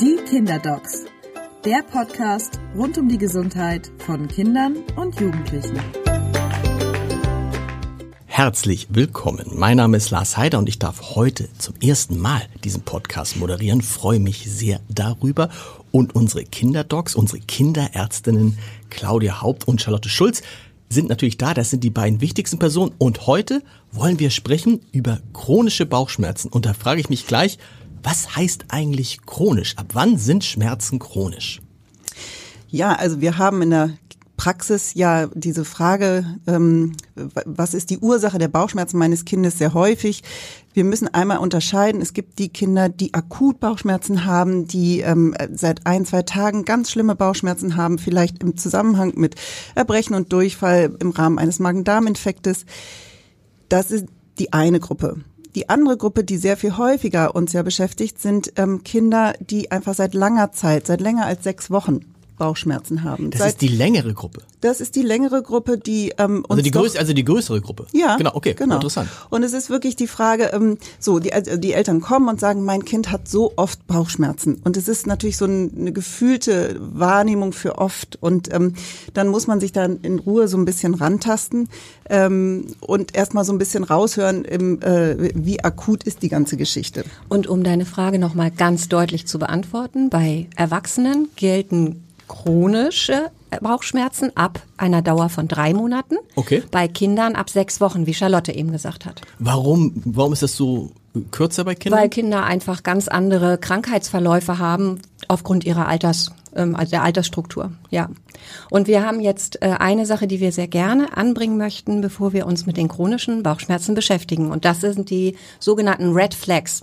Die Kinderdocs, der Podcast rund um die Gesundheit von Kindern und Jugendlichen. Herzlich willkommen. Mein Name ist Lars Heider und ich darf heute zum ersten Mal diesen Podcast moderieren. Freue mich sehr darüber. Und unsere Kinderdocs, unsere Kinderärztinnen Claudia Haupt und Charlotte Schulz sind natürlich da. Das sind die beiden wichtigsten Personen. Und heute wollen wir sprechen über chronische Bauchschmerzen. Und da frage ich mich gleich, was heißt eigentlich chronisch? Ab wann sind Schmerzen chronisch? Ja, also wir haben in der Praxis ja diese Frage, ähm, was ist die Ursache der Bauchschmerzen meines Kindes sehr häufig. Wir müssen einmal unterscheiden, es gibt die Kinder, die akut Bauchschmerzen haben, die ähm, seit ein, zwei Tagen ganz schlimme Bauchschmerzen haben, vielleicht im Zusammenhang mit Erbrechen und Durchfall im Rahmen eines Magen-Darm-Infektes. Das ist die eine Gruppe. Die andere Gruppe, die sehr viel häufiger uns ja beschäftigt, sind ähm, Kinder, die einfach seit langer Zeit, seit länger als sechs Wochen Bauchschmerzen haben. Das Seit, ist die längere Gruppe. Das ist die längere Gruppe, die ähm, uns Also die, größere, also die größere Gruppe. ja, Genau, okay. genau. Interessant. Und es ist wirklich die Frage, ähm, so, die, also die Eltern kommen und sagen, mein Kind hat so oft Bauchschmerzen. Und es ist natürlich so ein, eine gefühlte Wahrnehmung für oft. Und ähm, dann muss man sich dann in Ruhe so ein bisschen rantasten ähm, und erstmal so ein bisschen raushören, im, äh, wie akut ist die ganze Geschichte. Und um deine Frage nochmal ganz deutlich zu beantworten, bei Erwachsenen gelten chronische Bauchschmerzen ab einer Dauer von drei Monaten. Okay. Bei Kindern ab sechs Wochen, wie Charlotte eben gesagt hat. Warum, warum ist das so kürzer bei Kindern? Weil Kinder einfach ganz andere Krankheitsverläufe haben aufgrund ihrer Alters, ähm, also der Altersstruktur. Ja. Und wir haben jetzt äh, eine Sache, die wir sehr gerne anbringen möchten, bevor wir uns mit den chronischen Bauchschmerzen beschäftigen. Und das sind die sogenannten Red Flags.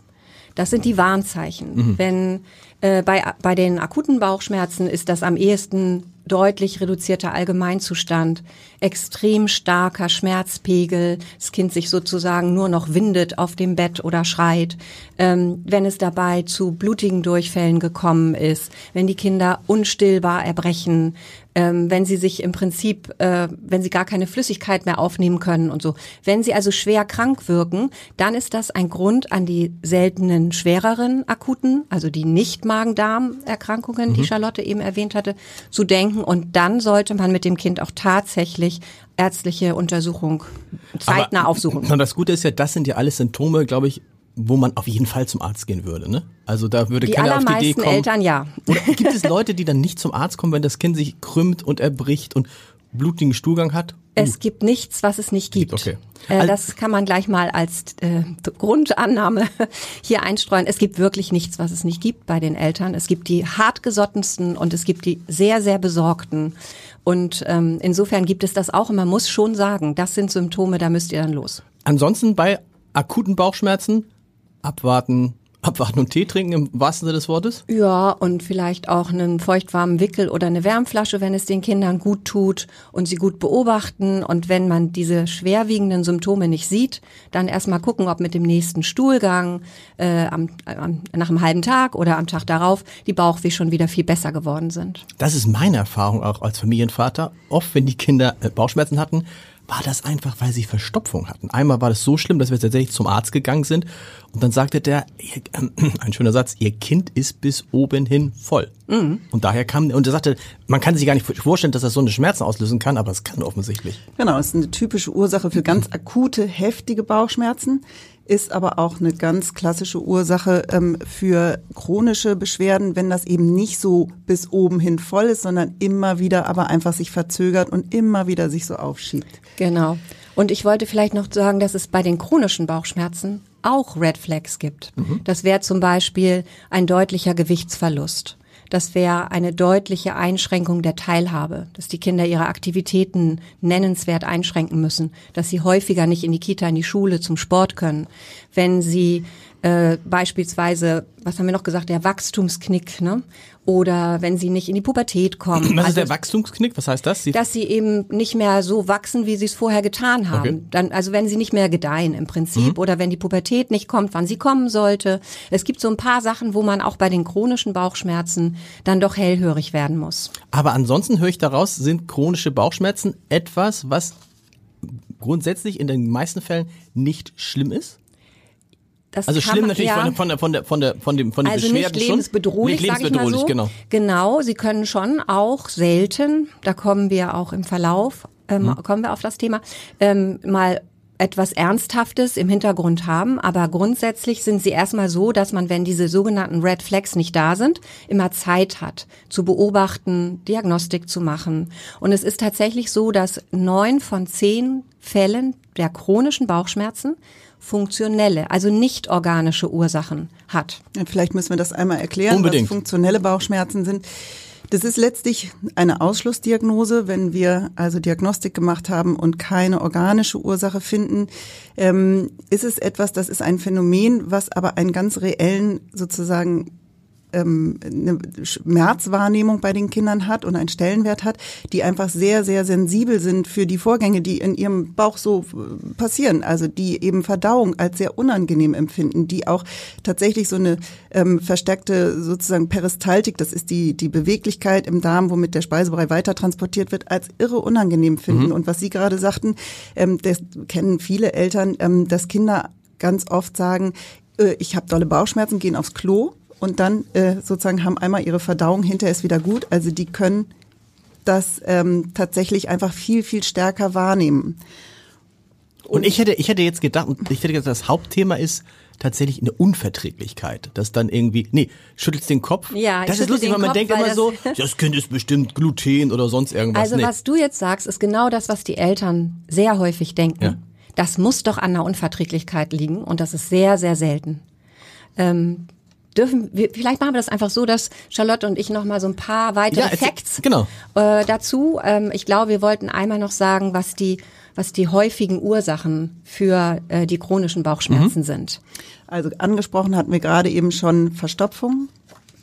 Das sind die Warnzeichen. Wenn äh, bei, bei den akuten Bauchschmerzen ist das am ehesten deutlich reduzierter Allgemeinzustand, extrem starker Schmerzpegel, das Kind sich sozusagen nur noch windet auf dem Bett oder schreit, ähm, wenn es dabei zu blutigen Durchfällen gekommen ist, wenn die Kinder unstillbar erbrechen, ähm, wenn sie sich im Prinzip, äh, wenn sie gar keine Flüssigkeit mehr aufnehmen können und so. Wenn sie also schwer krank wirken, dann ist das ein Grund an die seltenen, schwereren akuten, also die Nicht-Magen-Darm-Erkrankungen, die Charlotte eben erwähnt hatte, zu denken. Und dann sollte man mit dem Kind auch tatsächlich ärztliche Untersuchung zeitnah Aber- aufsuchen. Und das Gute ist ja, das sind ja alles Symptome, glaube ich, wo man auf jeden Fall zum Arzt gehen würde. Ne? Also da würde Die keiner auf die Idee kommen. Eltern ja. Oder gibt es Leute, die dann nicht zum Arzt kommen, wenn das Kind sich krümmt und erbricht und blutigen Stuhlgang hat? Es gibt nichts, was es nicht gibt. Okay. Äh, das kann man gleich mal als äh, Grundannahme hier einstreuen. Es gibt wirklich nichts, was es nicht gibt bei den Eltern. Es gibt die hartgesottensten und es gibt die sehr, sehr besorgten. Und ähm, insofern gibt es das auch. Und man muss schon sagen, das sind Symptome, da müsst ihr dann los. Ansonsten bei akuten Bauchschmerzen abwarten, abwarten und Tee trinken im wahrsten Sinne des Wortes? Ja, und vielleicht auch einen feuchtwarmen Wickel oder eine Wärmflasche, wenn es den Kindern gut tut und sie gut beobachten. Und wenn man diese schwerwiegenden Symptome nicht sieht, dann erstmal gucken, ob mit dem nächsten Stuhlgang äh, am, am, nach einem halben Tag oder am Tag darauf die Bauchweh schon wieder viel besser geworden sind. Das ist meine Erfahrung auch als Familienvater. Oft, wenn die Kinder äh, Bauchschmerzen hatten, war das einfach, weil sie Verstopfung hatten. Einmal war das so schlimm, dass wir tatsächlich zum Arzt gegangen sind und dann sagte der, ihr, äh, ein schöner Satz, ihr Kind ist bis oben hin voll. Und daher kam, und er sagte, man kann sich gar nicht vorstellen, dass das so eine Schmerzen auslösen kann, aber es kann offensichtlich. Genau, es ist eine typische Ursache für ganz akute, heftige Bauchschmerzen, ist aber auch eine ganz klassische Ursache ähm, für chronische Beschwerden, wenn das eben nicht so bis oben hin voll ist, sondern immer wieder aber einfach sich verzögert und immer wieder sich so aufschiebt. Genau. Und ich wollte vielleicht noch sagen, dass es bei den chronischen Bauchschmerzen auch Red Flags gibt. Das wäre zum Beispiel ein deutlicher Gewichtsverlust. Das wäre eine deutliche Einschränkung der Teilhabe, dass die Kinder ihre Aktivitäten nennenswert einschränken müssen, dass sie häufiger nicht in die Kita, in die Schule, zum Sport können, wenn sie äh, beispielsweise, was haben wir noch gesagt, der Wachstumsknick, ne? Oder wenn sie nicht in die Pubertät kommen. Was ist Also der Wachstumsknick? Was heißt das? Sie dass sie eben nicht mehr so wachsen, wie sie es vorher getan haben. Okay. Dann, also wenn sie nicht mehr gedeihen im Prinzip oder wenn die Pubertät nicht kommt, wann sie kommen sollte. Es gibt so ein paar Sachen, wo man auch bei den chronischen Bauchschmerzen dann doch hellhörig werden muss. Aber ansonsten höre ich daraus, sind chronische Bauchschmerzen etwas, was grundsätzlich in den meisten Fällen nicht schlimm ist? Das also schlimm man- natürlich ja. von, von, der- von, der, von, der, von, dem, von den also Beschwerden nicht schon. lebensbedrohlich, Nicht ich mal lebensbedrohlich, so. genau. Genau, sie können schon auch selten, da kommen wir auch im Verlauf, ähm, Mhm. kommen wir auf das Thema, ähm, mal etwas Ernsthaftes im Hintergrund haben, aber grundsätzlich sind sie erstmal so, dass man, wenn diese sogenannten Red Flags nicht da sind, immer Zeit hat, zu beobachten, Diagnostik zu machen. Und es ist tatsächlich so, dass neun von zehn Fällen der chronischen Bauchschmerzen funktionelle, also nicht organische Ursachen hat. Ja, Vielleicht müssen wir das einmal erklären, Unbedingt. was funktionelle Bauchschmerzen sind. Das ist letztlich eine Ausschlussdiagnose, wenn wir also Diagnostik gemacht haben und keine organische Ursache finden. Ähm, ist es etwas, das ist ein Phänomen, was aber einen ganz reellen sozusagen ähm, eine Schmerzwahrnehmung bei den Kindern hat und einen Stellenwert hat, die einfach sehr, sehr sensibel sind für die Vorgänge, die in ihrem Bauch so äh, passieren. Also die eben Verdauung als sehr unangenehm empfinden, die auch tatsächlich so eine ähm, verstärkte sozusagen Peristaltik, das ist die, die Beweglichkeit im Darm, womit der Speisebrei weiter transportiert wird, als irre unangenehm finden. Und was Sie gerade sagten, ähm, das kennen viele Eltern, ähm, dass Kinder ganz oft sagen, äh, ich habe dolle Bauchschmerzen, gehen aufs Klo und dann äh, sozusagen haben einmal ihre Verdauung, hinterher ist wieder gut. Also die können das ähm, tatsächlich einfach viel, viel stärker wahrnehmen. Und ich hätte, ich hätte jetzt gedacht, ich hätte gesagt, das Hauptthema ist tatsächlich eine Unverträglichkeit. Das dann irgendwie, nee, schüttelst den Kopf. Ja, ich das ist lustig, den weil man Kopf, denkt weil immer das- so, das Kind ist bestimmt Gluten oder sonst irgendwas. Also nee. was du jetzt sagst, ist genau das, was die Eltern sehr häufig denken. Ja. Das muss doch an der Unverträglichkeit liegen und das ist sehr, sehr selten. Ähm, dürfen wir, vielleicht machen wir das einfach so, dass Charlotte und ich noch mal so ein paar weitere Ja, Facts genau. äh, dazu. Ähm, ich glaube, wir wollten einmal noch sagen, was die was die häufigen Ursachen für äh, die chronischen Mhm. Bauchschmerzen sind. Also angesprochen hatten wir gerade eben schon Verstopfung.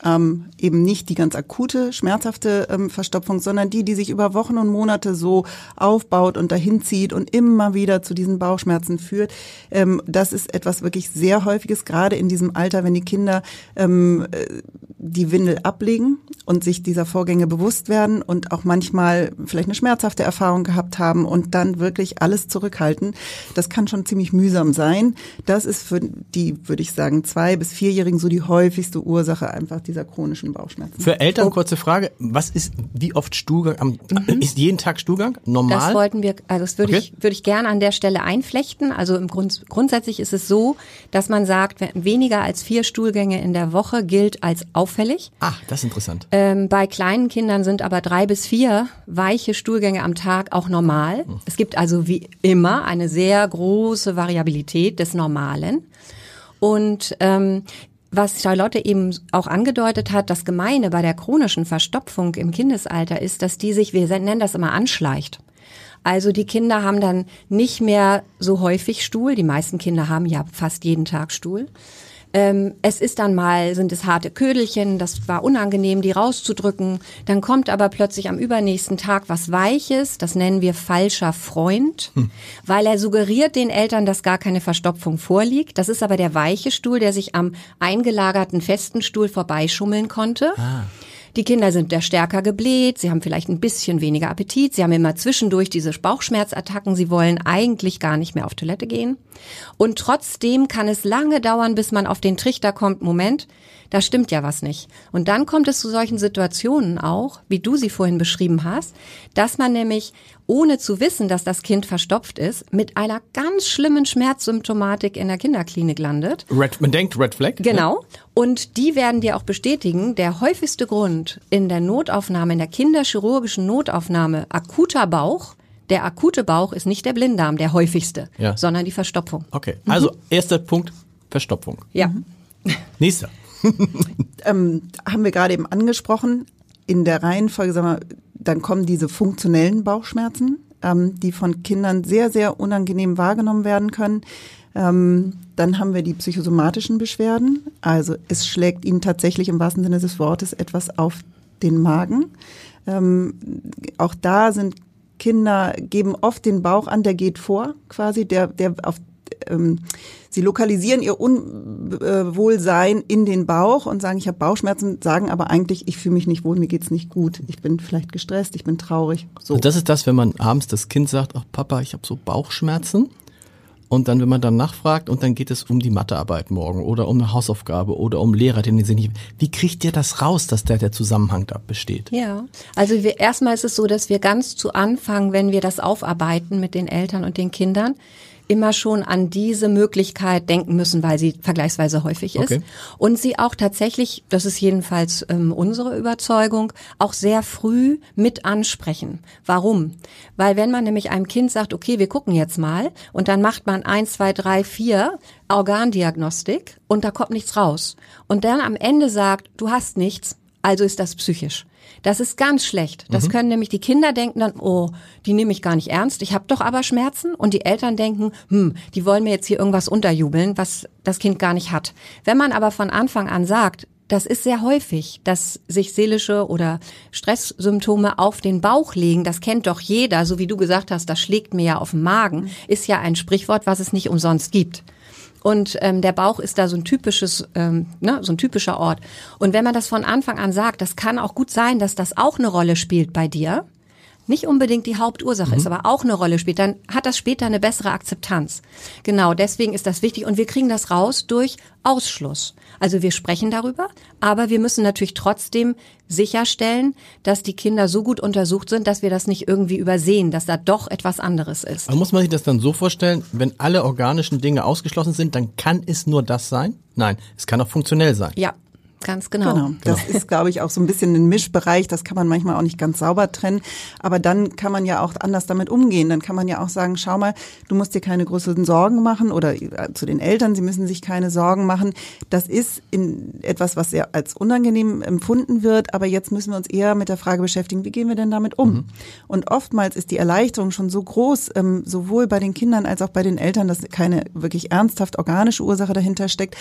Ähm, eben nicht die ganz akute, schmerzhafte ähm, Verstopfung, sondern die, die sich über Wochen und Monate so aufbaut und dahin zieht und immer wieder zu diesen Bauchschmerzen führt. Ähm, das ist etwas wirklich sehr häufiges, gerade in diesem Alter, wenn die Kinder ähm, äh, die Windel ablegen und sich dieser Vorgänge bewusst werden und auch manchmal vielleicht eine schmerzhafte Erfahrung gehabt haben und dann wirklich alles zurückhalten. Das kann schon ziemlich mühsam sein. Das ist für die, würde ich sagen, zwei- bis vierjährigen so die häufigste Ursache einfach dieser chronischen Bauchschmerzen. Für Oh. Eltern kurze Frage, was ist, wie oft Stuhlgang am, ist jeden Tag Stuhlgang? Normal? Mhm. Das wollten wir, also das würde Okay. ich, würde ich gerne an der Stelle einflechten. Also im Grund, grundsätzlich ist es so, dass man sagt, weniger als vier Stuhlgänge in der Woche gilt als auffällig. ah, das ist interessant. Ähm, bei kleinen Kindern sind aber drei bis vier weiche Stuhlgänge am Tag auch normal. Es gibt also wie immer eine sehr große Variabilität des Normalen. Und ähm, was Charlotte eben auch angedeutet hat, das Gemeine bei der chronischen Verstopfung im Kindesalter ist, dass die sich, wir nennen das immer anschleicht. Also die Kinder haben dann nicht mehr so häufig Stuhl. Die meisten Kinder haben ja fast jeden Tag Stuhl. Ähm, es ist dann mal, sind es harte Ködelchen, das war unangenehm, die rauszudrücken. Dann kommt aber plötzlich am übernächsten Tag was Weiches, das nennen wir falscher Freund, weil er suggeriert den Eltern, dass gar keine Verstopfung vorliegt. Das ist aber der weiche Stuhl, der sich am eingelagerten festen Stuhl vorbeischummeln konnte. Die Kinder sind da stärker gebläht, sie haben vielleicht ein bisschen weniger Appetit, sie haben immer zwischendurch diese Bauchschmerzattacken, sie wollen eigentlich gar nicht mehr auf Toilette gehen. Und trotzdem kann es lange dauern, bis man auf den Trichter kommt, Moment, da stimmt ja was nicht. Und dann kommt es zu solchen Situationen auch, wie du sie vorhin beschrieben hast, dass man nämlich ohne zu wissen, dass das Kind verstopft ist, mit einer ganz schlimmen Schmerzsymptomatik in der Kinderklinik landet. Red, man denkt Red Flag? Genau. Und die werden dir auch bestätigen, der häufigste Grund in der Notaufnahme, in der kinderchirurgischen Notaufnahme, akuter Bauch, der akute Bauch ist nicht der Blinddarm, der häufigste, Ja. sondern die Verstopfung. Okay, also erster Punkt, Verstopfung. Ja. Nächster. ähm, haben wir gerade eben angesprochen. In der Reihenfolge, sagen wir, dann kommen diese funktionellen Bauchschmerzen, ähm, die von Kindern sehr, sehr unangenehm wahrgenommen werden können. Ähm, dann haben wir die psychosomatischen Beschwerden. Also es schlägt ihnen tatsächlich im wahrsten Sinne des Wortes etwas auf den Magen. Ähm, auch da sind Kinder, geben oft den Bauch an, der geht vor, quasi, der, der auf ähm, sie lokalisieren ihr Unwohlsein in den Bauch und sagen, ich habe Bauchschmerzen, sagen aber eigentlich, ich fühle mich nicht wohl, mir geht's nicht gut, ich bin vielleicht gestresst, ich bin traurig. So. Und das ist das, wenn man abends das Kind sagt, ach Papa, ich habe so Bauchschmerzen. und dann, wenn man dann nachfragt und dann geht es um die Mathearbeit morgen oder um eine Hausaufgabe oder um Lehrer, den sie nicht, wie kriegt ihr das raus, dass der, der Zusammenhang da besteht? Ja, also wir, erstmal ist es so, dass wir ganz zu Anfang, wenn wir das aufarbeiten mit den Eltern und den Kindern, immer schon an diese Möglichkeit denken müssen, weil sie vergleichsweise häufig ist. Okay. Und sie auch tatsächlich, das ist jedenfalls ähm, unsere Überzeugung, auch sehr früh mit ansprechen. Warum? Weil wenn man nämlich einem Kind sagt, okay, wir gucken jetzt mal und dann macht man eins, zwei, drei, vier Organdiagnostik und da kommt nichts raus. Und dann am Ende sagt, du hast nichts, also ist das psychisch. Das ist ganz schlecht. Das mhm. können nämlich die Kinder denken dann, oh, die nehme ich gar nicht ernst, ich habe doch aber Schmerzen. Und die Eltern denken, hm, die wollen mir jetzt hier irgendwas unterjubeln, was das Kind gar nicht hat. Wenn man aber von Anfang an sagt, das ist sehr häufig, dass sich seelische oder Stresssymptome auf den Bauch legen. Das kennt doch jeder, so wie du gesagt hast, das schlägt mir ja auf den Magen, mhm. ist ja ein Sprichwort, was es nicht umsonst gibt. Und ähm, der Bauch ist da so ein typisches, ähm, ne, so ein typischer Ort. Und wenn man das von Anfang an sagt, das kann auch gut sein, dass das auch eine Rolle spielt bei dir, nicht unbedingt die Hauptursache mhm. ist, aber auch eine Rolle spielt, dann hat das später eine bessere Akzeptanz. Genau, deswegen ist das wichtig und wir kriegen das raus durch Ausschluss. Also wir sprechen darüber, aber wir müssen natürlich trotzdem sicherstellen, dass die Kinder so gut untersucht sind, dass wir das nicht irgendwie übersehen, dass da doch etwas anderes ist. Aber muss man sich das dann so vorstellen, wenn alle organischen Dinge ausgeschlossen sind, dann kann es nur das sein? Nein, es kann auch funktionell sein. Ja, Ganz genau. genau. Das genau. ist, glaube ich, auch so ein bisschen ein Mischbereich. Das kann man manchmal auch nicht ganz sauber trennen. Aber dann kann man ja auch anders damit umgehen. Dann kann man ja auch sagen, schau mal, du musst dir keine größeren Sorgen machen oder äh, zu den Eltern, sie müssen sich keine Sorgen machen. Das ist in etwas, was sehr als unangenehm empfunden wird. Aber jetzt müssen wir uns eher mit der Frage beschäftigen, wie gehen wir denn damit um? Mhm. Und oftmals ist die Erleichterung schon so groß, ähm, sowohl bei den Kindern als auch bei den Eltern, dass keine wirklich ernsthaft organische Ursache dahinter steckt,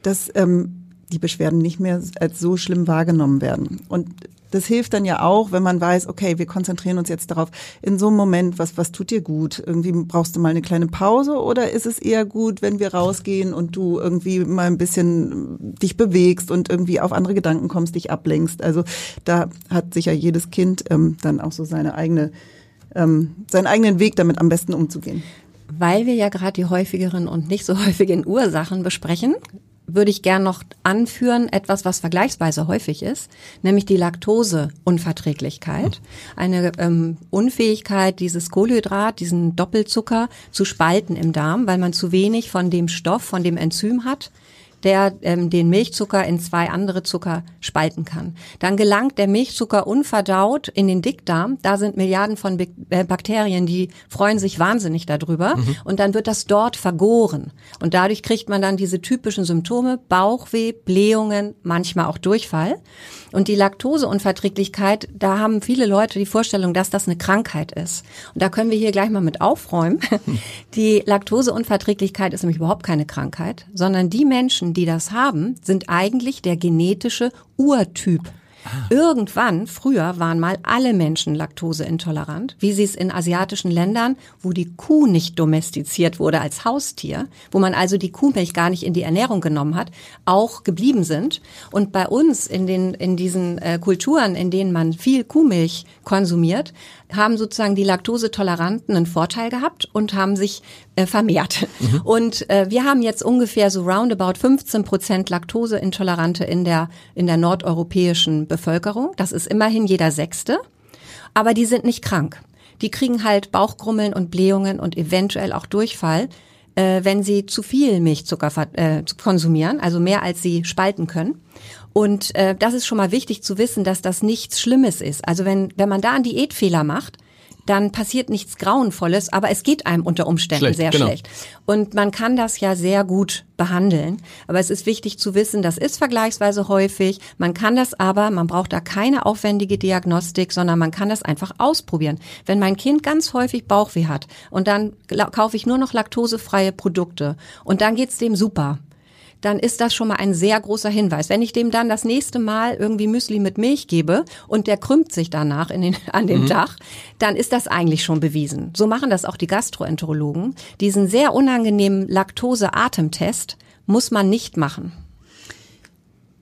dass ähm, die Beschwerden nicht mehr als so schlimm wahrgenommen werden. Und das hilft dann ja auch, wenn man weiß, okay, wir konzentrieren uns jetzt darauf, in so einem Moment, was, was tut dir gut? Irgendwie brauchst du mal eine kleine Pause oder ist es eher gut, wenn wir rausgehen und du irgendwie mal ein bisschen dich bewegst und irgendwie auf andere Gedanken kommst, dich ablenkst? Also da hat sicher jedes Kind ähm, dann auch so seine eigene, ähm, seinen eigenen Weg damit am besten umzugehen. Weil wir ja gerade die häufigeren und nicht so häufigen Ursachen besprechen, würde ich gern noch anführen, etwas, was vergleichsweise häufig ist, nämlich die Laktoseunverträglichkeit. Eine ähm, Unfähigkeit, dieses Kohlenhydrat, diesen Doppelzucker zu spalten im Darm, weil man zu wenig von dem Stoff, von dem Enzym hat, der ähm, den Milchzucker in zwei andere Zucker spalten kann. Dann gelangt der Milchzucker unverdaut in den Dickdarm. Da sind Milliarden von äh, Bakterien, die freuen sich wahnsinnig darüber. Mhm. Und dann wird das dort vergoren. Und dadurch kriegt man dann diese typischen Symptome, Bauchweh, Blähungen, manchmal auch Durchfall. Und die Laktoseunverträglichkeit, da haben viele Leute die Vorstellung, dass das eine Krankheit ist. Und da können wir hier gleich mal mit aufräumen. Die Laktoseunverträglichkeit ist nämlich überhaupt keine Krankheit, sondern die Menschen, die das haben, sind eigentlich der genetische Urtyp Ah. Irgendwann, früher waren mal alle Menschen laktoseintolerant, wie sie es in asiatischen Ländern, wo die Kuh nicht domestiziert wurde als Haustier, wo man also die Kuhmilch gar nicht in die Ernährung genommen hat, auch geblieben sind. Und bei uns in den, in diesen äh, Kulturen, in denen man viel Kuhmilch konsumiert, haben sozusagen die Laktosetoleranten einen Vorteil gehabt und haben sich äh, vermehrt. Mhm. Und äh, wir haben jetzt ungefähr so roundabout 15 Prozent Laktoseintolerante in der, in der nordeuropäischen Bevölkerung. Das ist immerhin jeder Sechste. Aber die sind nicht krank. Die kriegen halt Bauchgrummeln und Blähungen und eventuell auch Durchfall, äh, wenn sie zu viel Milchzucker äh, konsumieren, also mehr als sie spalten können. Und äh, das ist schon mal wichtig zu wissen, dass das nichts Schlimmes ist. Also wenn, wenn man da einen Diätfehler macht, dann passiert nichts Grauenvolles, aber es geht einem unter Umständen schlecht, sehr genau. schlecht. Und man kann das ja sehr gut behandeln. Aber es ist wichtig zu wissen, das ist vergleichsweise häufig. Man kann das aber, man braucht da keine aufwendige Diagnostik, sondern man kann das einfach ausprobieren. Wenn mein Kind ganz häufig Bauchweh hat und dann kaufe ich nur noch laktosefreie Produkte und dann geht's dem super, dann ist das schon mal ein sehr großer Hinweis. Wenn ich dem dann das nächste Mal irgendwie Müsli mit Milch gebe und der krümmt sich danach in den, an dem mhm. Tag, dann ist das eigentlich schon bewiesen. So machen das auch die Gastroenterologen. Diesen sehr unangenehmen Laktose-Atemtest muss man nicht machen.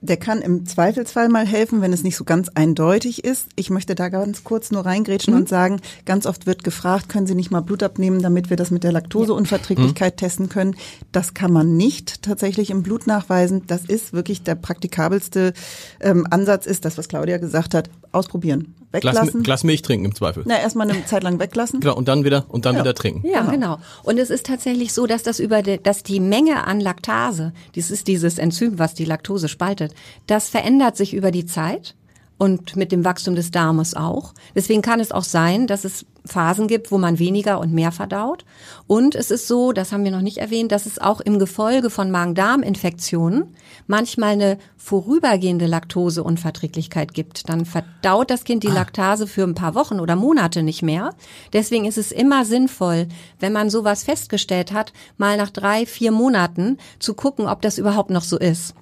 Der kann im Zweifelsfall mal helfen, wenn es nicht so ganz eindeutig ist. Ich möchte da ganz kurz nur reingrätschen mhm. und sagen, ganz oft wird gefragt, können Sie nicht mal Blut abnehmen, damit wir das mit der Laktoseunverträglichkeit mhm. testen können. Das kann man nicht tatsächlich im Blut nachweisen. Das ist wirklich der praktikabelste ähm, Ansatz, ist das, was Claudia gesagt hat, ausprobieren weglassen. Glas, Glas, Milch trinken im Zweifel. Na, erstmal eine Zeit lang weglassen. Genau, und dann wieder, und dann ja. wieder trinken. Ja, genau. genau. Und es ist tatsächlich so, dass das über, die, dass die Menge an Laktase, das ist dieses Enzym, was die Laktose spaltet, das verändert sich über die Zeit und mit dem Wachstum des Darmes auch. Deswegen kann es auch sein, dass es Phasen gibt, wo man weniger und mehr verdaut. Und es ist so, das haben wir noch nicht erwähnt, dass es auch im Gefolge von Magen-Darm-Infektionen manchmal eine vorübergehende Laktoseunverträglichkeit gibt. Dann verdaut das Kind die ah. Laktase für ein paar Wochen oder Monate nicht mehr. Deswegen ist es immer sinnvoll, wenn man sowas festgestellt hat, mal nach drei, vier Monaten zu gucken, ob das überhaupt noch so ist.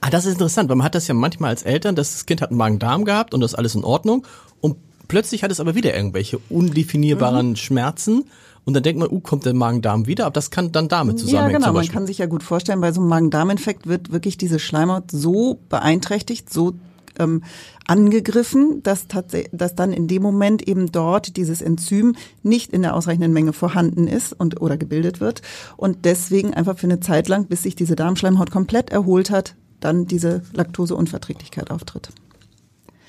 Ah, das ist interessant, weil man hat das ja manchmal als Eltern, dass das Kind hat einen Magen-Darm gehabt und das ist alles in Ordnung und plötzlich hat es aber wieder irgendwelche undefinierbaren mhm. Schmerzen. Und dann denkt man, uh, kommt der Magen-Darm wieder, aber das kann dann damit zusammenhängen. Ja, genau. Man kann sich ja gut vorstellen, bei so einem Magen-Darm-Infekt wird wirklich diese Schleimhaut so beeinträchtigt, so ähm, angegriffen, dass, dass dann in dem Moment eben dort dieses Enzym nicht in der ausreichenden Menge vorhanden ist und oder gebildet wird und deswegen einfach für eine Zeit lang, bis sich diese Darmschleimhaut komplett erholt hat, dann diese Laktoseunverträglichkeit auftritt.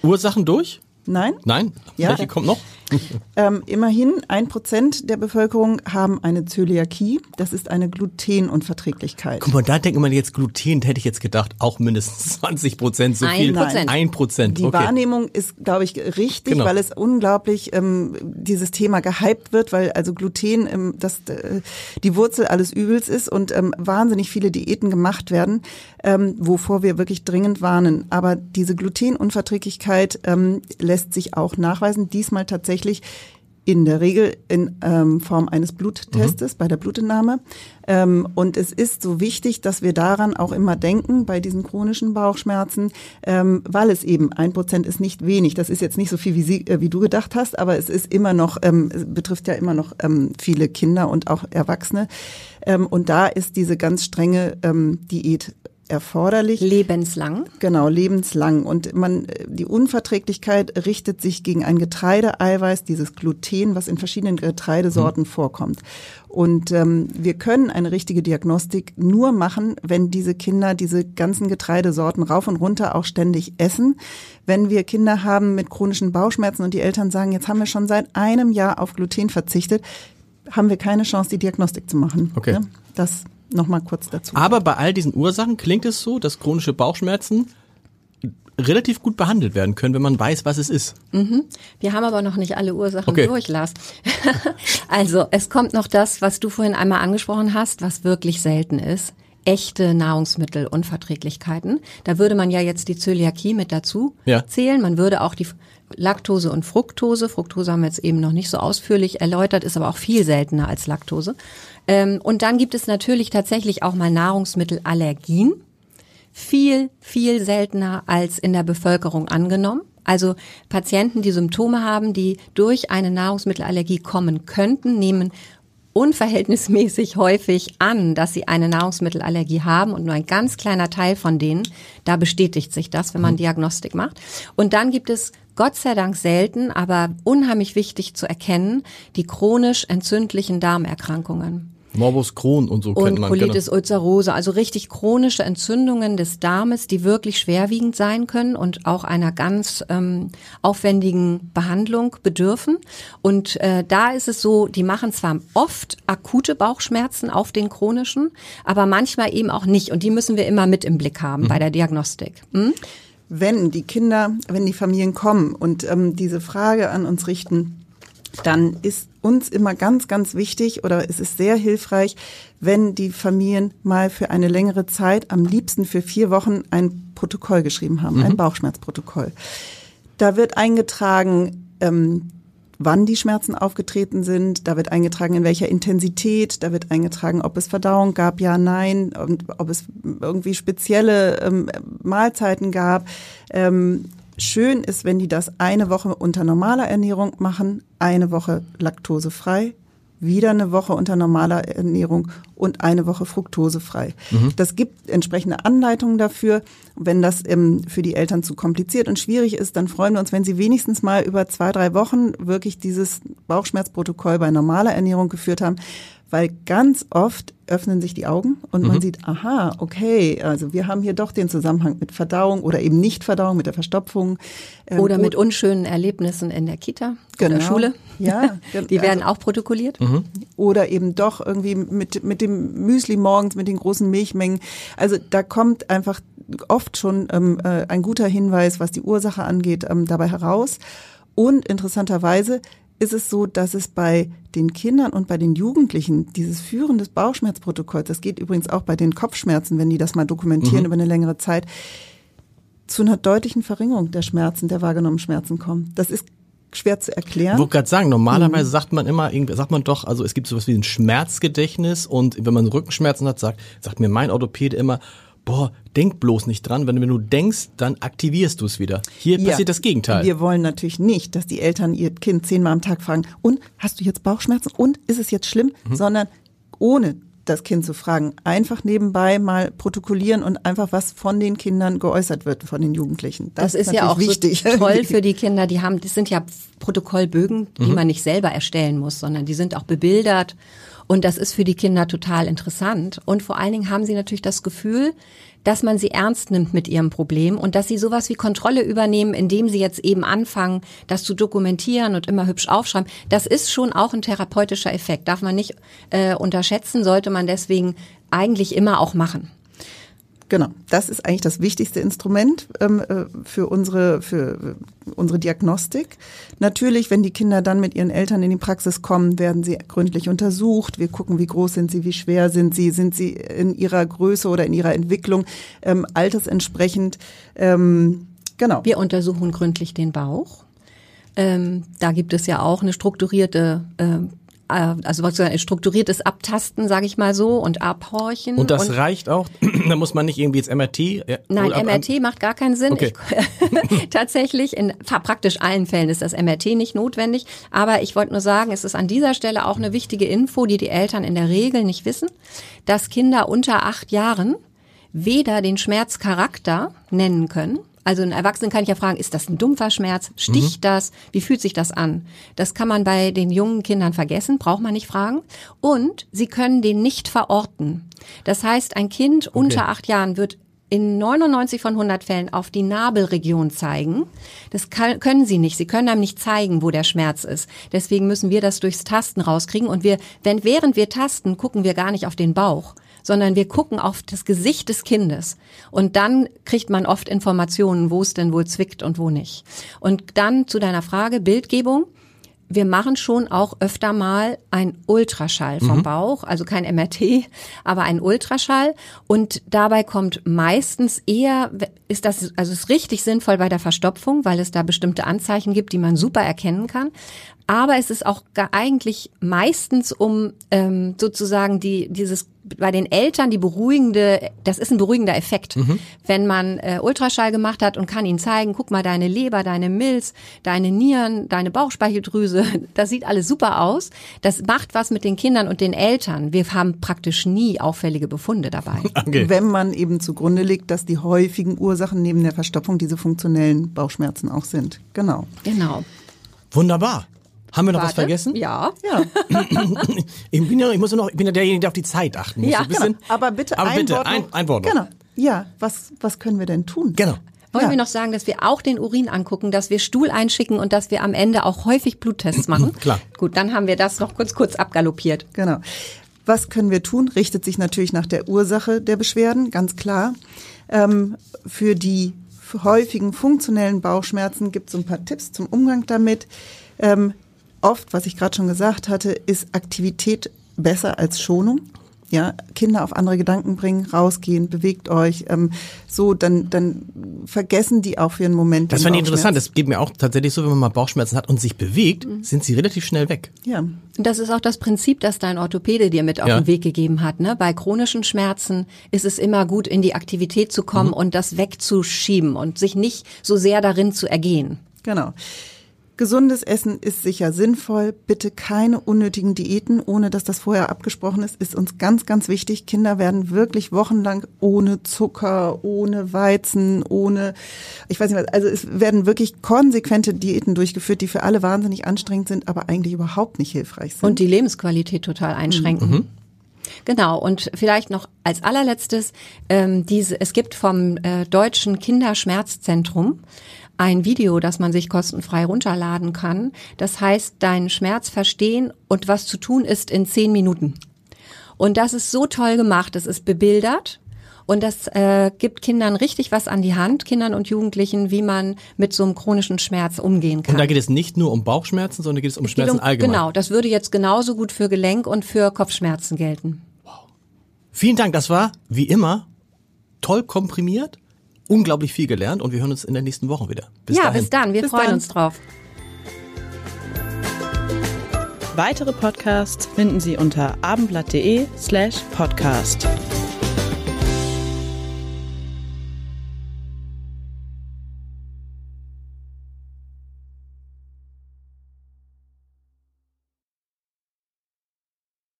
Ursachen durch? Nein? Nein? Ja. Welche kommt noch? Ähm, immerhin ein Prozent der Bevölkerung haben eine Zöliakie. Das ist eine Glutenunverträglichkeit. Guck mal, da denkt man jetzt Gluten, hätte ich jetzt gedacht, auch mindestens 20 Prozent so ein viel. Prozent. Ein Prozent. Die okay. Wahrnehmung ist, glaube ich, richtig, genau. weil es unglaublich ähm, dieses Thema gehypt wird, weil also Gluten ähm, das äh, die Wurzel alles Übels ist und ähm, wahnsinnig viele Diäten gemacht werden, ähm, wovor wir wirklich dringend warnen. Aber diese Glutenunverträglichkeit ähm, lässt sich auch nachweisen. Diesmal tatsächlich in der Regel in ähm, Form eines Bluttestes mhm. bei der Blutentnahme. Ähm, und es ist so wichtig, dass wir daran auch immer denken bei diesen chronischen Bauchschmerzen, ähm, weil es eben ein Prozent ist nicht wenig. Das ist jetzt nicht so viel, wie, Sie, äh, wie du gedacht hast, aber es ist immer noch, ähm, betrifft ja immer noch ähm, viele Kinder und auch Erwachsene. Ähm, und da ist diese ganz strenge ähm, Diät erforderlich. Lebenslang. Genau, lebenslang. Und man, die Unverträglichkeit richtet sich gegen ein Getreideeiweiß, dieses Gluten, was in verschiedenen Getreidesorten mhm. vorkommt. Und ähm, wir können eine richtige Diagnostik nur machen, wenn diese Kinder diese ganzen Getreidesorten rauf und runter auch ständig essen. Wenn wir Kinder haben mit chronischen Bauchschmerzen und die Eltern sagen, jetzt haben wir schon seit einem Jahr auf Gluten verzichtet, haben wir keine Chance, die Diagnostik zu machen. Okay. Das nochmal kurz dazu. Aber bei all diesen Ursachen klingt es so, dass chronische Bauchschmerzen relativ gut behandelt werden können, wenn man weiß, was es ist. Mhm. Wir haben aber noch nicht alle Ursachen okay. durch, Lars. also es kommt noch das, was du vorhin einmal angesprochen hast, was wirklich selten ist. Echte Nahrungsmittelunverträglichkeiten. Da würde man ja jetzt die Zöliakie mit dazu ja. zählen. Man würde auch die Laktose und Fructose. Fructose haben wir jetzt eben noch nicht so ausführlich erläutert, ist aber auch viel seltener als Laktose. Ähm, und dann gibt es natürlich tatsächlich auch mal Nahrungsmittelallergien. Viel, viel seltener als in der Bevölkerung angenommen. Also Patienten, die Symptome haben, die durch eine Nahrungsmittelallergie kommen könnten, nehmen unverhältnismäßig häufig an, dass sie eine Nahrungsmittelallergie haben und nur ein ganz kleiner Teil von denen, da bestätigt sich das, wenn man mhm. Diagnostik macht. Und dann gibt es Gott sei Dank selten, aber unheimlich wichtig zu erkennen, die chronisch entzündlichen Darmerkrankungen. Morbus Crohn und so und kennt man. Colitis genau. ulcerosa, also richtig chronische Entzündungen des Darmes, die wirklich schwerwiegend sein können und auch einer ganz ähm, aufwendigen Behandlung bedürfen. Und äh, da ist es so, die machen zwar oft akute Bauchschmerzen auf den chronischen, aber manchmal eben auch nicht. Und die müssen wir immer mit im Blick haben mhm. bei der Diagnostik. Hm? Wenn die Kinder, wenn die Familien kommen und ähm, diese Frage an uns richten, dann ist uns immer ganz, ganz wichtig oder es ist sehr hilfreich, wenn die Familien mal für eine längere Zeit, am liebsten für vier Wochen, ein Protokoll geschrieben haben, mhm. ein Bauchschmerzprotokoll. Da wird eingetragen, ähm, wann die Schmerzen aufgetreten sind, da wird eingetragen, in welcher Intensität, da wird eingetragen, ob es Verdauung gab, ja, nein, und ob es irgendwie spezielle ähm, Mahlzeiten gab. Ähm, Schön ist, wenn die das eine Woche unter normaler Ernährung machen, eine Woche laktosefrei, wieder eine Woche unter normaler Ernährung und eine Woche fruktosefrei. Das gibt entsprechende Anleitungen dafür. Wenn das ähm, für die Eltern zu kompliziert und schwierig ist, dann freuen wir uns, wenn sie wenigstens mal über zwei, drei Wochen wirklich dieses Bauchschmerzprotokoll bei normaler Ernährung geführt haben weil ganz oft öffnen sich die Augen und man sieht, aha, okay, also wir haben hier doch den Zusammenhang mit Verdauung oder eben Nicht-Verdauung, mit der Verstopfung. ähm, Oder mit unschönen Erlebnissen in der Kita Genau. oder Schule. Ja, Die werden also- auch protokolliert. oder eben doch irgendwie mit, mit dem Müsli morgens, mit den großen Milchmengen. Also da kommt einfach oft schon ähm, äh, ein guter Hinweis, was die Ursache angeht, ähm, dabei heraus. Und interessanterweise ist es so, dass es bei den Kindern und bei den Jugendlichen dieses Führen des Bauchschmerzprotokolls, das geht übrigens auch bei den Kopfschmerzen, wenn die das mal dokumentieren über eine längere Zeit, zu einer deutlichen Verringerung der Schmerzen, der wahrgenommenen Schmerzen kommt. Das ist schwer zu erklären. Ich wollte gerade sagen, normalerweise Mhm. sagt man immer, sagt man doch, also es gibt sowas wie ein Schmerzgedächtnis und wenn man Rückenschmerzen hat, sagt, sagt mir mein Orthopäde immer, boah, denk bloß nicht dran, wenn, wenn du denkst, dann aktivierst du es wieder. Hier Ja. passiert das Gegenteil. Wir wollen natürlich nicht, dass die Eltern ihr Kind zehnmal am Tag fragen, und hast du jetzt Bauchschmerzen und ist es jetzt schlimm, Mhm. sondern ohne das Kind zu fragen, einfach nebenbei mal protokollieren und einfach was von den Kindern geäußert wird, von den Jugendlichen. Das, ist ja auch wichtig. so toll für die Kinder. Die haben, das sind ja Protokollbögen, die Mhm. man nicht selber erstellen muss, sondern die sind auch bebildert. Und das ist für die Kinder total interessant. Und vor allen Dingen haben sie natürlich das Gefühl, dass man sie ernst nimmt mit ihrem Problem und dass sie sowas wie Kontrolle übernehmen, indem sie jetzt eben anfangen, das zu dokumentieren und immer hübsch aufschreiben. Das ist schon auch ein therapeutischer Effekt. Darf man nicht äh, unterschätzen, sollte man deswegen eigentlich immer auch machen. Genau, das ist eigentlich das wichtigste Instrument ähm, äh, für unsere für äh, unsere Diagnostik. Natürlich, wenn die Kinder dann mit ihren Eltern in die Praxis kommen, werden sie gründlich untersucht. Wir gucken, wie groß sind sie, wie schwer sind sie, sind sie in ihrer Größe oder in ihrer Entwicklung ähm, altersentsprechend. Ähm, genau. Wir untersuchen gründlich den Bauch. Ähm, da gibt es ja auch eine strukturierte, äh, also was ein strukturiertes Abtasten, sage ich mal so, und Abhorchen. und das reicht auch, da muss man nicht irgendwie jetzt MRT. ja, Nein, ab- MRT macht gar keinen Sinn. Okay. Ich, tatsächlich, in praktisch allen Fällen ist das MRT nicht notwendig. Aber ich wollte nur sagen, es ist an dieser Stelle auch eine wichtige Info, die die Eltern in der Regel nicht wissen, dass Kinder unter acht Jahren weder den Schmerzcharakter nennen können. Also ein Erwachsenen kann ich ja fragen, ist das ein dumpfer Schmerz? Sticht das? Wie fühlt sich das an? Das kann man bei den jungen Kindern vergessen, braucht man nicht fragen. Und sie können den nicht verorten. Das heißt, ein Kind unter acht Jahren wird in 99 von 100 Fällen auf die Nabelregion zeigen. Das kann, können sie nicht. Sie können einem nicht zeigen, wo der Schmerz ist. Deswegen müssen wir das durchs Tasten rauskriegen. Und wir, wenn, während wir tasten, gucken wir gar nicht auf den Bauch, sondern wir gucken auf das Gesicht des Kindes. Und dann kriegt man oft Informationen, wo es denn wohl zwickt und wo nicht. Und dann zu deiner Frage, Bildgebung. Wir machen schon auch öfter mal ein Ultraschall vom Bauch, also kein MRT, aber ein Ultraschall. Und dabei kommt meistens eher, ist das, also ist richtig sinnvoll bei der Verstopfung, weil es da bestimmte Anzeichen gibt, die man super erkennen kann. Aber es ist auch eigentlich meistens um ähm, sozusagen die dieses bei den Eltern die beruhigende, das ist ein beruhigender Effekt, wenn man äh, Ultraschall gemacht hat und kann ihnen zeigen, guck mal deine Leber, deine Milz, deine Nieren, deine Bauchspeicheldrüse, das sieht alles super aus. Das macht was mit den Kindern und den Eltern. Wir haben praktisch nie auffällige Befunde dabei. Okay. Wenn man eben zugrunde legt, dass die häufigen Ursachen neben der Verstopfung diese funktionellen Bauchschmerzen auch sind. Genau. Genau. Wunderbar. Haben wir noch was Warte. vergessen? Ja. Ja, Ich bin ja, ich muss nur noch, ich bin ja derjenige, der auf die Zeit achten muss. Ja, so ein bisschen. genau. Aber bitte Aber ein bitte, Wort ein, noch. ein Wort noch. Genau. Ja, was, was können wir denn tun? Genau. Wollen Ja. wir noch sagen, dass wir auch den Urin angucken, dass wir Stuhl einschicken und dass wir am Ende auch häufig Bluttests machen? Klar. Gut, dann haben wir das noch kurz kurz abgaloppiert. Genau. Was können wir tun? Richtet sich natürlich nach der Ursache der Beschwerden, ganz klar. Ähm, für die häufigen funktionellen Bauchschmerzen gibt es so ein paar Tipps zum Umgang damit. Ähm, oft, was ich gerade schon gesagt hatte, ist Aktivität besser als Schonung. Ja, Kinder auf andere Gedanken bringen, rausgehen, bewegt euch. Ähm, so, dann, dann vergessen die auch für einen Moment. Das fand ich interessant. Das geht mir auch tatsächlich so, wenn man mal Bauchschmerzen hat und sich bewegt, Mhm. sind sie relativ schnell weg. Ja, Und das ist auch das Prinzip, das dein Orthopäde dir mit auf Ja. den Weg gegeben hat. Ne? Bei chronischen Schmerzen ist es immer gut, in die Aktivität zu kommen Mhm. und das wegzuschieben und sich nicht so sehr darin zu ergehen. Genau. Gesundes Essen ist sicher sinnvoll. Bitte keine unnötigen Diäten, ohne dass das vorher abgesprochen ist, ist uns ganz, ganz wichtig. Kinder werden wirklich wochenlang ohne Zucker, ohne Weizen, ohne, ich weiß nicht was, also es werden wirklich konsequente Diäten durchgeführt, die für alle wahnsinnig anstrengend sind, aber eigentlich überhaupt nicht hilfreich sind. Und die Lebensqualität total einschränken. Mhm. Genau, und vielleicht noch als allerletztes, ähm, diese, es gibt vom äh, Deutschen Kinderschmerzzentrum ein Video, das man sich kostenfrei runterladen kann. Das heißt, deinen Schmerz verstehen und was zu tun ist in zehn Minuten. Und das ist so toll gemacht. Es ist bebildert. Und das äh, gibt Kindern richtig was an die Hand, Kindern und Jugendlichen, wie man mit so einem chronischen Schmerz umgehen kann. Und da geht es nicht nur um Bauchschmerzen, sondern geht es um Schmerzen um, allgemein. Genau, das würde jetzt genauso gut für Gelenk- und für Kopfschmerzen gelten. Wow. Vielen Dank, das war wie immer toll komprimiert unglaublich viel gelernt und wir hören uns in der nächsten Woche wieder. Bis ja, dahin. bis dann. Wir bis freuen dann. uns drauf. Weitere Podcasts finden Sie unter abendblatt.de slash podcast.